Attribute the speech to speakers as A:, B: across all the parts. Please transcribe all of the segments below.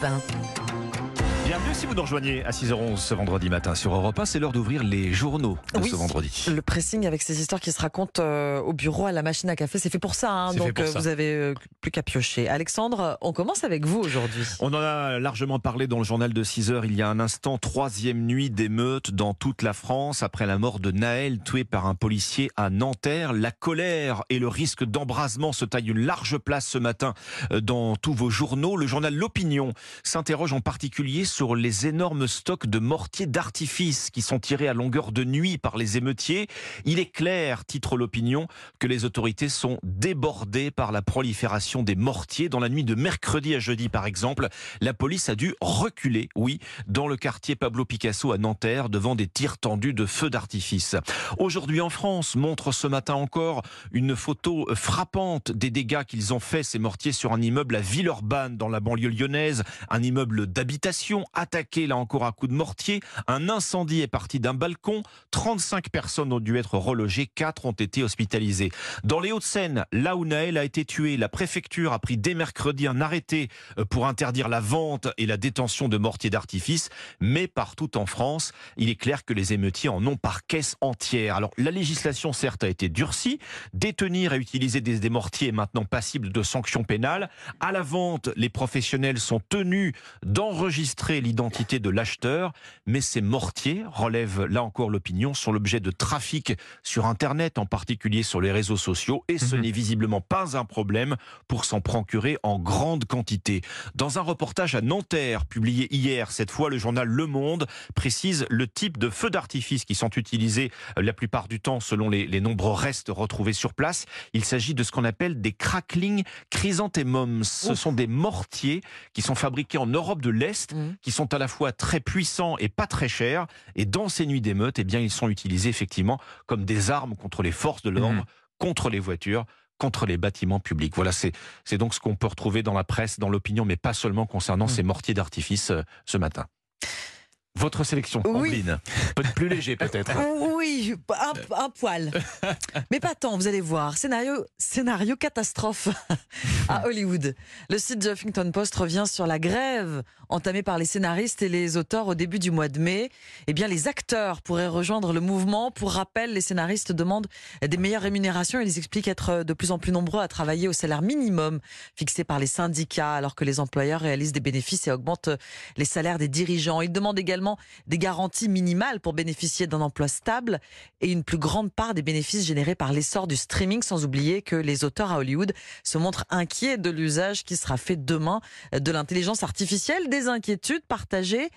A: 吧。Bienvenue si vous nous rejoignez à 6h11 ce vendredi matin sur Europe 1. C'est l'heure d'ouvrir les journaux de
B: Oui.
A: ce vendredi.
B: Le pressing avec ces histoires qui se racontent euh, au bureau à la machine à café, c'est fait pour ça. hein, donc
A: pour
B: euh,
A: ça.
B: vous avez euh, plus qu'à piocher. Alexandre, on commence avec vous aujourd'hui.
A: On en a largement parlé dans le journal de 6 heures il y a un instant. Troisième nuit d'émeute dans toute la France après la mort de Naël, tué par un policier à Nanterre. La colère et le risque d'embrasement se taillent une large place ce matin dans tous vos journaux. Le journal L'Opinion s'interroge en particulier sur les énormes stocks de mortiers d'artifice qui sont tirés à longueur de nuit par les émeutiers. Il est clair, titre L'Opinion, que les autorités sont débordées par la prolifération des mortiers. Dans la nuit de mercredi à jeudi, par exemple, la police a dû reculer, oui, dans le quartier Pablo Picasso à Nanterre, devant des tirs tendus de feux d'artifice. Aujourd'hui en France, montre ce matin encore une photo frappante des dégâts qu'ils ont fait, ces mortiers, sur un immeuble à Villeurbanne, dans la banlieue lyonnaise. Un immeuble d'habitation attaqué, là encore, à coups de mortier. Un incendie est parti d'un balcon. 35 personnes ont dû être relogées. 4 ont été hospitalisées. Dans les Hauts-de-Seine, là où Naël a été tué, la préfecture a pris dès mercredi un arrêté euh, pour interdire la vente et la détention de mortiers d'artifice. Mais partout en France, il est clair que les émeutiers en ont par caisse entière. Alors, la législation, certes, a été durcie. Détenir et utiliser des, des mortiers est maintenant passible de sanctions pénales. À la vente, les professionnels sont tenus d'enregistrer l'identité de l'acheteur. Mais ces mortiers, relève là encore l'opinion, sont l'objet de trafic sur Internet, en particulier sur les réseaux sociaux. Et ce
C: Mhm.
A: n'est visiblement pas un problème pour s'en procurer en grande quantité. Dans un reportage à Nanterre, publié hier, cette fois le journal Le Monde précise le type de feux d'artifice qui sont utilisés euh, la plupart du temps selon les, les nombreux restes retrouvés sur place. Il s'agit de ce qu'on appelle des crackling chrysanthemums. Ce sont des mortiers qui sont fabriqués en Europe de l'Est,
B: Mhm.
A: Qui sont à la fois très puissants et pas très chers. Et dans ces nuits d'émeute, eh bien, ils sont utilisés effectivement comme des armes contre les forces de l'ordre,
C: Mhm.
A: contre les voitures contre les bâtiments publics. Voilà, c'est c'est donc ce qu'on peut retrouver dans la presse, dans l'opinion, mais pas seulement concernant
B: Mhm.
A: ces mortiers d'artifice euh, ce matin. Votre sélection,
B: Oui.
A: Ambline. Peut- Plus léger peut-être.
B: Oui, un, un poil. Mais pas tant, vous allez voir. Scénario, scénario catastrophe à Hollywood. Le site The Huffington Post revient sur la grève entamée par les scénaristes et les auteurs au début du mois de mai. Eh bien, les acteurs pourraient rejoindre le mouvement. Pour rappel, les scénaristes demandent des meilleures rémunérations. Ils expliquent être de plus en plus nombreux à travailler au salaire minimum fixé par les syndicats, alors que les employeurs réalisent des bénéfices et augmentent les salaires des dirigeants. Ils demandent également des garanties minimales pour bénéficier d'un emploi stable et une plus grande part des bénéfices générés par l'essor du streaming, sans oublier que les auteurs à Hollywood se montrent inquiets de l'usage qui sera fait demain de l'intelligence artificielle, des inquiétudes partagées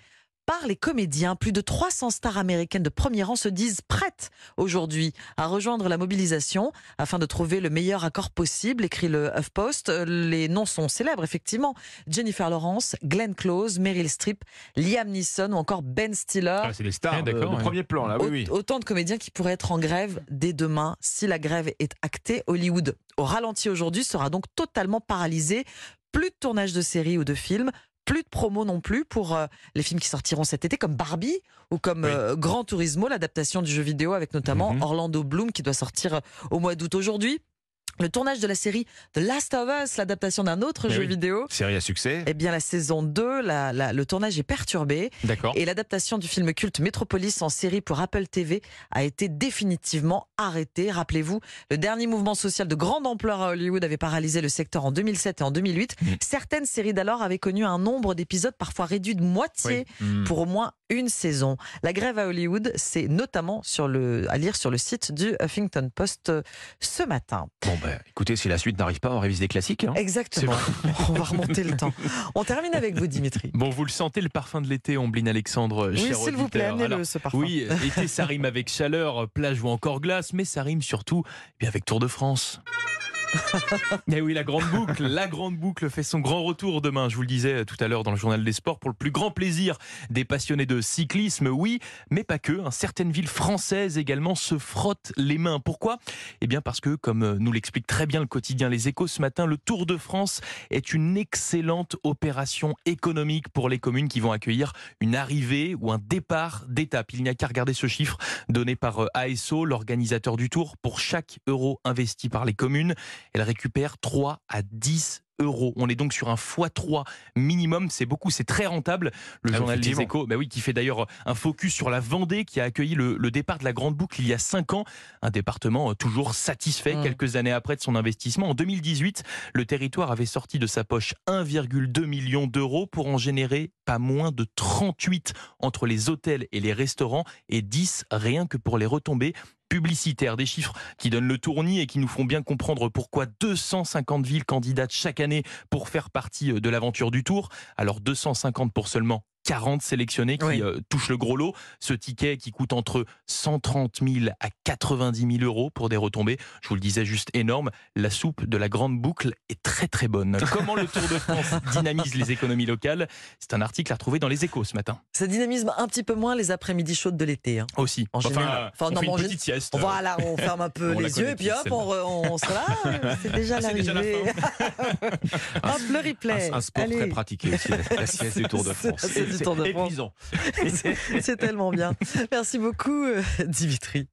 B: par les comédiens. Plus de 300 stars américaines de premier rang se disent prêtes aujourd'hui à rejoindre la mobilisation afin de trouver le meilleur accord possible, écrit le HuffPost. Les noms sont célèbres, effectivement. Jennifer Lawrence, Glenn Close, Meryl Streep, Liam Neeson ou encore Ben Stiller.
A: Ah, c'est les stars de,
C: d'accord, ouais.
A: premier plan, là, oui,
B: Au-
A: oui.
B: Autant de comédiens qui pourraient être en grève dès demain. Si la grève est actée, Hollywood au ralenti aujourd'hui sera donc totalement paralysé. Plus de tournage de séries ou de films. Plus de promos non plus pour euh, les films qui sortiront cet été, comme Barbie ou comme
A: Oui.
B: euh, Gran Turismo, l'adaptation du jeu vidéo avec notamment
A: Mhm.
B: Orlando Bloom qui doit sortir euh, au mois d'août. Aujourd'hui, le tournage de la série The Last of Us, l'adaptation d'un autre
A: Mais
B: jeu
A: oui.
B: vidéo.
A: Série à succès.
B: Eh bien, la saison 2, la- la- le tournage est perturbé.
C: D'accord.
B: Et l'adaptation du film culte Metropolis en série pour Apple TV a été définitivement arrêtée. Rappelez-vous, le dernier mouvement social de grande ampleur à Hollywood avait paralysé le secteur en 2007 et en 2008.
A: Mm.
B: Certaines séries d'alors avaient connu un nombre d'épisodes parfois réduit de moitié
C: Hmm.
B: pour au moins une saison. La grève à Hollywood, c'est notamment sur le, à lire sur le site du Huffington Post euh, ce matin.
A: Bon, ben, écoutez, si la suite n'arrive pas, on révise des classiques. hein.
B: Exactement. On va remonter le temps. On termine avec vous, Dimitri.
C: Bon, vous le sentez, le parfum de l'été, Ombline Alexandre,
B: Oui, s'il vous plaît, amenez-le, ce parfum.
C: Oui, été, ça rime avec chaleur, plage ou encore glace, mais ça rime surtout eh bien, avec Tour de France. Et oui, la grande boucle, la grande boucle fait son grand retour demain. Je vous le disais euh, tout à l'heure dans le journal des sports pour le plus grand plaisir des passionnés de cyclisme, oui, mais pas que. hein. Certaines villes françaises également se frottent les mains. Pourquoi? Eh bien parce que, comme euh, nous l'explique très bien le quotidien Les Échos ce matin, le Tour de France est une excellente opération économique pour les communes qui vont accueillir une arrivée ou un départ d'étape. Il n'y a qu'à regarder ce chiffre donné par euh, ASO, l'organisateur du Tour. Pour chaque euro investi par les communes, elle récupère 3 à 10 euros. On est donc sur un x3 minimum, c'est beaucoup, c'est très rentable. Le
A: Ah,
C: journal Les. Échos, bah oui, qui fait d'ailleurs un focus sur la Vendée, qui a accueilli le, le départ de la Grande Boucle il y a 5 ans. Un département euh, toujours satisfait
B: Mm.
C: quelques années après de son investissement. En 2018, le territoire avait sorti de sa poche 1,2 million d'euros pour en générer pas moins de 38 entre les hôtels et les restaurants et 10 rien que pour les retombées publicitaires. Des chiffres qui donnent le tournis et qui nous font bien comprendre pourquoi 250 villes candidatent chaque année pour faire partie euh, de l'aventure du Tour. Alors 250 pour seulement 40 sélectionnés qui
B: Oui.
C: euh, touchent le gros lot. Ce ticket qui coûte entre 130 000 à 90 000 euros pour des retombées. Je vous le disais, juste énorme. La soupe de la grande boucle est très très bonne. Comment le Tour de France dynamise les économies locales? C'est un article à retrouver dans les échos ce matin.
B: Ça dynamisme un petit peu moins les après-midi chaudes de l'été. hein.
C: Aussi.
B: En général. Enfin,
C: on
B: non,
C: fait une petite sieste.
B: Voilà, on ferme un peu
C: On
B: les yeux et puis hop, on, re- on se là. C'est déjà
C: Ah, déjà la
B: l'arrivée. hop, le replay.
A: Un, un sport
B: Allez.
A: très pratiqué aussi, la, la sieste du Tour de France.
B: C'est du Tour de France.
A: épuisant.
B: C'est tellement bien. Merci beaucoup, euh, Dimitri.